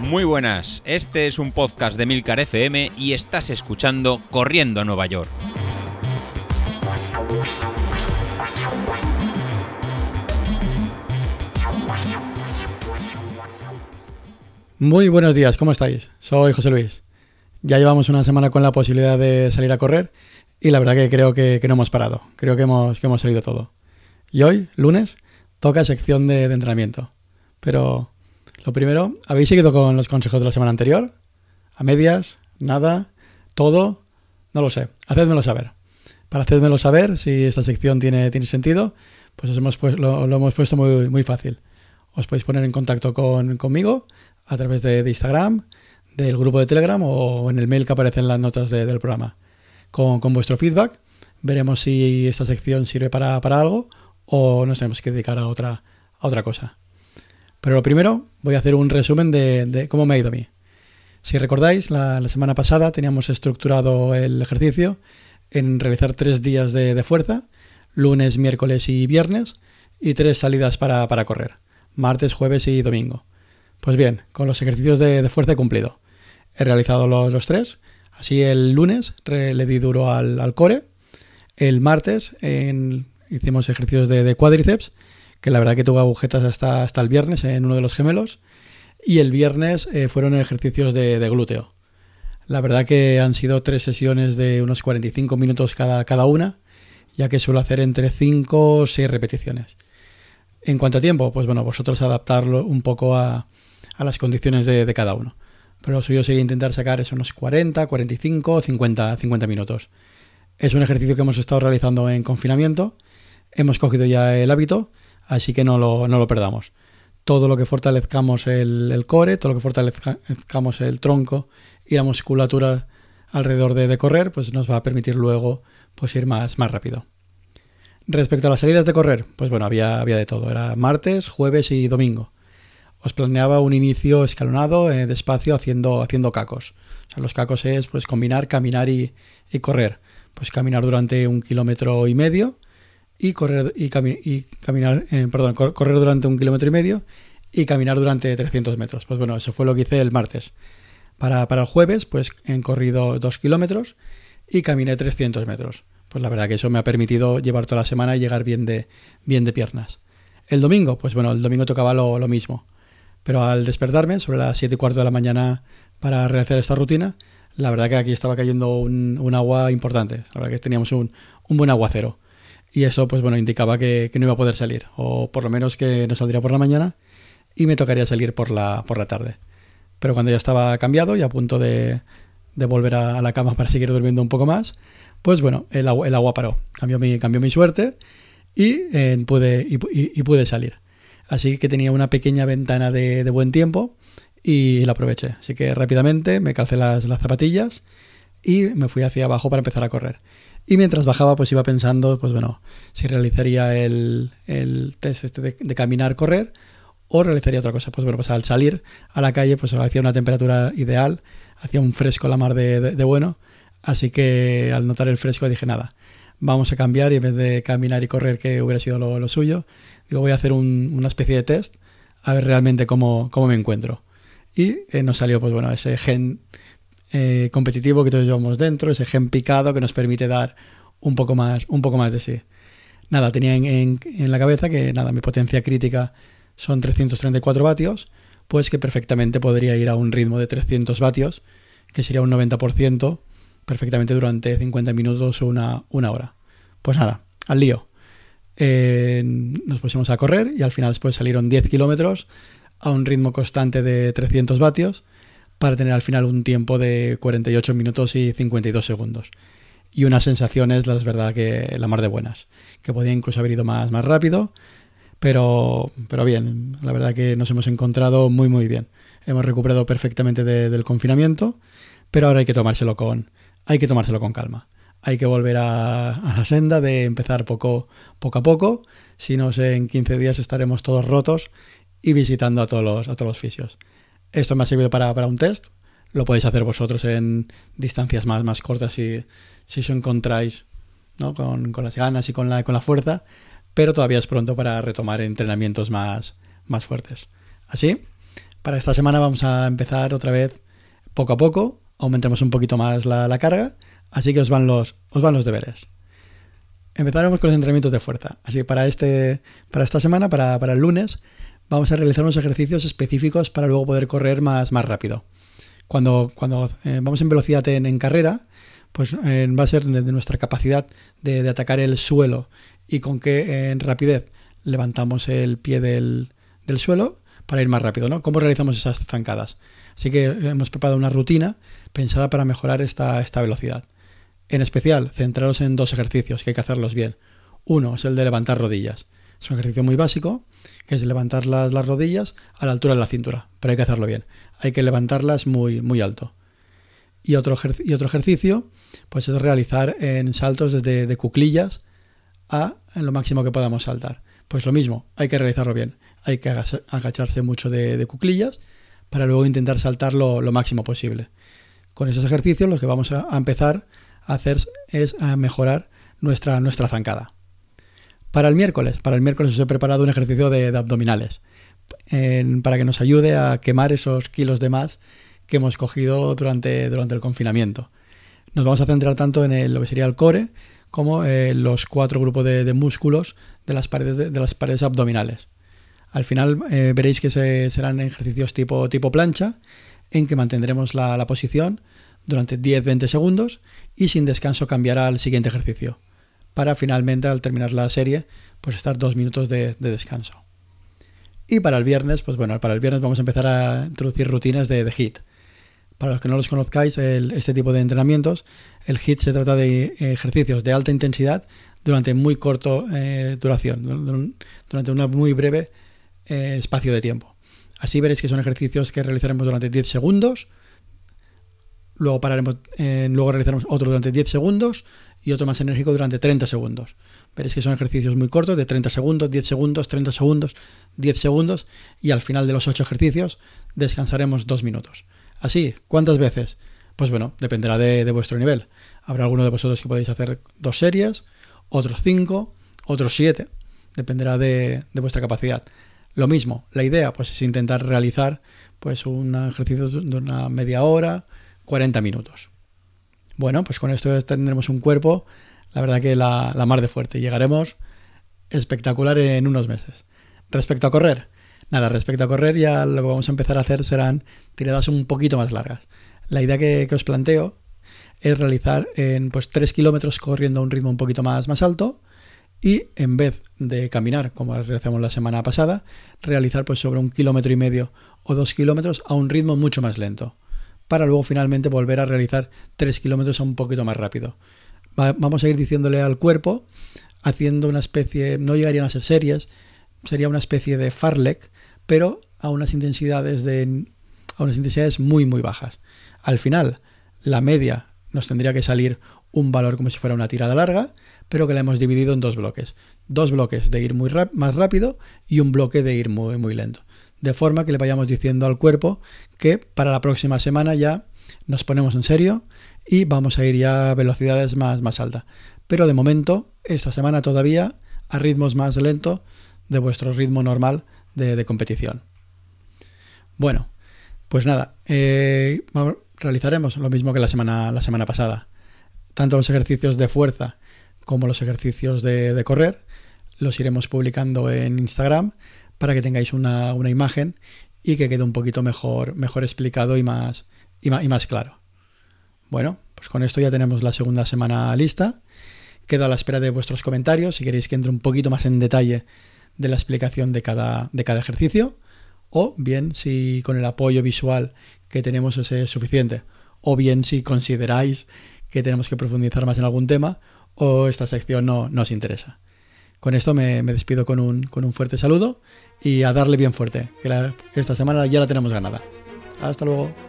Muy buenas, este es un podcast de Milcar FM y estás escuchando Corriendo a Nueva York. Muy buenos días, ¿cómo estáis? Soy José Luis. Ya llevamos una semana con la posibilidad de salir a correr y la verdad que creo que, no hemos parado. Creo que hemos, que hemos salido todo. Y hoy, lunes, toca sección de, entrenamiento. Pero lo primero, ¿habéis seguido con los consejos de la semana anterior? ¿A medias? ¿Nada? ¿Todo? No lo sé. Hacedmelo saber. Para hacérmelo saber, si esta sección tiene, tiene sentido, pues hemos lo, hemos puesto muy, muy fácil. Os podéis poner en contacto con, conmigo a través de, Instagram, del grupo de Telegram o en el mail que aparece en las notas del programa. Con, vuestro feedback veremos si esta sección sirve para, algo o nos tenemos que dedicar a otra, a otra cosa. Pero lo primero, voy a hacer un resumen de, cómo me ha ido a mí. Si recordáis, la, semana pasada teníamos estructurado el ejercicio en realizar tres días de, fuerza, lunes, miércoles y viernes, y tres salidas para, correr, martes, jueves y domingo. Pues bien, con los ejercicios de, fuerza he cumplido. He realizado los, tres. Así el lunes le di duro al, core. El martes hicimos ejercicios de, cuádriceps que la verdad que tuve agujetas hasta, hasta el viernes en uno de los gemelos. Y el viernes eh, fueron ejercicios de, glúteo. La verdad que han sido tres sesiones de unos 45 minutos cada, cada una, ya que suelo hacer entre 5 o 6 repeticiones. En cuanto a tiempo, pues bueno, vosotros adaptarlo un poco a, las condiciones de, cada uno. Pero lo suyo sería intentar sacar esos unos 40, 45 50, 50 minutos. Es un ejercicio que hemos estado realizando en confinamiento. Hemos cogido ya el hábito así que no lo, no lo perdamos. Todo lo que fortalezcamos el, core, todo lo que fortalezcamos el tronco y la musculatura alrededor de, correr, pues nos va a permitir luego pues, ir más, más rápido. Respecto a las salidas de correr, pues bueno, había, había de todo. Era martes, jueves y domingo. Os planeaba un inicio escalonado, eh, despacio, haciendo, haciendo cacos. O sea, los cacos es pues combinar caminar y, y correr. Pues caminar durante un kilómetro y medio, y correr, y, caminar, eh, perdón, correr durante un kilómetro y medio y caminar durante 300 metros. Pues bueno, eso fue lo que hice el martes. Para, el jueves, pues he corrido 2 kilómetros y caminé 300 metros. Pues la verdad que eso me ha permitido llevar toda la semana y llegar bien de, bien de piernas. El domingo, pues bueno, el domingo tocaba lo, mismo. Pero al despertarme, sobre las 7 y cuarto de la mañana para realizar esta rutina, la verdad que aquí estaba cayendo un, agua importante. La verdad que teníamos un, un buen aguacero y eso pues bueno indicaba que, no iba a poder salir o por lo menos que no saldría por la mañana y me tocaría salir por la, por la tarde. Pero cuando ya estaba cambiado y a punto de, volver a, la cama para seguir durmiendo un poco más, pues bueno, el agua, el agua paró, cambió mi, cambió mi suerte y, eh, pude, y, pude salir. Así que tenía una pequeña ventana de, buen tiempo y la aproveché. Así que rápidamente me calcé las, las zapatillas y me fui hacia abajo para empezar a correr. Y mientras bajaba, pues iba pensando, pues bueno, si realizaría el, test este de, caminar, correr, o realizaría otra cosa. Pues bueno, pues al salir a la calle, pues hacía una temperatura ideal, hacía un fresco la mar de, bueno, así que al notar el fresco dije, nada, vamos a cambiar y en vez de caminar y correr, que hubiera sido lo, suyo, digo, voy a hacer una especie de test, a ver realmente cómo, cómo me encuentro. Y eh, nos salió, pues bueno, ese gen eh, competitivo que todos llevamos dentro, ese gen picado que nos permite dar un poco más, un poco más de sí. Nada, tenía en, la cabeza que nada, mi potencia crítica son 334 vatios, pues que perfectamente podría ir a un ritmo de 300 vatios, que sería un 90% perfectamente durante 50 minutos o una, una hora. Pues nada, al lío. Eh, nos pusimos a correr y al final después salieron 10 kilómetros a un ritmo constante de 300 vatios para tener al final un tiempo de 48 minutos y 52 segundos. Y unas sensaciones, la verdad, que la mar de buenas. Que podía incluso haber ido más, más rápido, pero, pero bien, la verdad que nos hemos encontrado muy, muy bien. Hemos recuperado perfectamente del confinamiento, pero ahora hay que tomárselo con, hay que tomárselo con calma. Hay que volver a, la senda de empezar poco, poco a poco. Si no en 15 días estaremos todos rotos y visitando a todos los, a todos los fisios. Esto me ha servido para, un test. Lo podéis hacer vosotros en distancias más, más cortas si, si os encontráis con, las ganas y con la, con la fuerza. Pero todavía es pronto para retomar entrenamientos más, más fuertes. Así, para esta semana vamos a empezar otra vez poco a poco, aumentemos un poquito más la, carga, así que os van los, os van los deberes. Empezaremos con los entrenamientos de fuerza. Así que para, este, para esta semana, para, el lunes, vamos a realizar unos ejercicios específicos para luego poder correr más, más rápido. Cuando, cuando eh, vamos en velocidad en, carrera, pues eh, va a ser de nuestra capacidad de, atacar el suelo y con qué en rapidez levantamos el pie del, del suelo para ir más rápido, ¿no? ¿Cómo realizamos esas zancadas? Así que hemos preparado una rutina pensada para mejorar esta, esta velocidad. En especial, centraros en dos ejercicios que hay que hacerlos bien. Uno es el de levantar rodillas. Es un ejercicio muy básico, que es levantar las, las rodillas a la altura de la cintura, pero hay que hacerlo bien. Hay que levantarlas muy, muy alto. Y otro, y otro ejercicio, pues es realizar en saltos desde de cuclillas a lo máximo que podamos saltar. Pues lo mismo, hay que realizarlo bien hay que agacharse mucho de, cuclillas para luego intentar saltar lo, máximo posible. Con esos ejercicios lo que vamos a, empezar a hacer es a mejorar nuestra, nuestra zancada. Para el miércoles, para el miércoles os he preparado un ejercicio de, abdominales para que nos ayude a quemar esos kilos de más que hemos cogido durante, durante el confinamiento. Nos vamos a centrar tanto en lo que sería el core como en los cuatro grupos de, músculos de las paredes, de las paredes abdominales. Al final eh, veréis que serán ejercicios tipo, tipo plancha, en que mantendremos la, posición durante 10-20 segundos y sin descanso cambiará al siguiente ejercicio, para finalmente al terminar la serie, pues estar dos minutos de, descanso. Y para el viernes, pues bueno, para el viernes vamos a empezar a introducir rutinas de, HIT. Para los que no los conozcáis, este tipo de entrenamientos, el HIT se trata de ejercicios de alta intensidad durante muy corto eh, duración, durante una muy breve eh, espacio de tiempo. Así veréis que son ejercicios que realizaremos durante 10 segundos, luego pararemos, eh, luego realizaremos otro durante 10 segundos y otro más enérgico durante 30 segundos. Veréis que son ejercicios muy cortos, de 30 segundos, 10 segundos, 30 segundos, 10 segundos y al final de los 8 ejercicios descansaremos 2 minutos. Así, ¿cuántas veces? Pues bueno, dependerá de, vuestro nivel. Habrá alguno de vosotros que podéis hacer dos series, otros 5, otros 7, dependerá de vuestra capacidad. Lo mismo, la idea pues es intentar realizar pues un ejercicio de una media hora, 40 minutos. Bueno, pues con esto tendremos un cuerpo, la verdad que la, la mar de fuerte. Llegaremos espectacular en unos meses. Respecto a correr, nada, respecto a correr ya lo que vamos a empezar a hacer serán tiradas un poquito más largas. La idea que, os planteo es realizar en pues 3 kilómetros corriendo a un ritmo un poquito más, más alto y en vez de caminar como realizamos la semana pasada, realizar pues sobre un kilómetro y medio o dos kilómetros a un ritmo mucho más lento, para luego finalmente volver a realizar tres kilómetros a un poquito más rápido. vamos a ir diciéndole al cuerpo, haciendo una especie, no llegarían a ser series, sería una especie de farlek, pero a unas intensidades de a unas intensidades muy muy bajas. Al final, la media nos tendría que salir un valor como si fuera una tirada larga, pero que la hemos dividido en dos bloques. Dos bloques de ir muy más rápido y un bloque de ir muy, muy lento. De forma que le vayamos diciendo al cuerpo que para la próxima semana ya nos ponemos en serio y vamos a ir ya a velocidades más, más altas. Pero de momento, esta semana todavía a ritmos más lentos de vuestro ritmo normal de, competición. Bueno, pues nada, eh, realizaremos lo mismo que la semana, la semana pasada. Tanto los ejercicios de fuerza como los ejercicios de, correr. Los iremos publicando en Instagram para que tengáis una, imagen y que quede un poquito mejor, mejor explicado y más, y más, claro. Bueno, pues con esto ya tenemos la segunda semana lista. Quedo a la espera de vuestros comentarios si queréis que entre un poquito más en detalle de la explicación de cada, de cada ejercicio. O bien si con el apoyo visual que tenemos es suficiente. O bien si consideráis que tenemos que profundizar más en algún tema o esta sección no nos interesa. Con esto me, despido con un, con un, fuerte saludo y a darle bien fuerte, que esta semana ya la tenemos ganada. Hasta luego.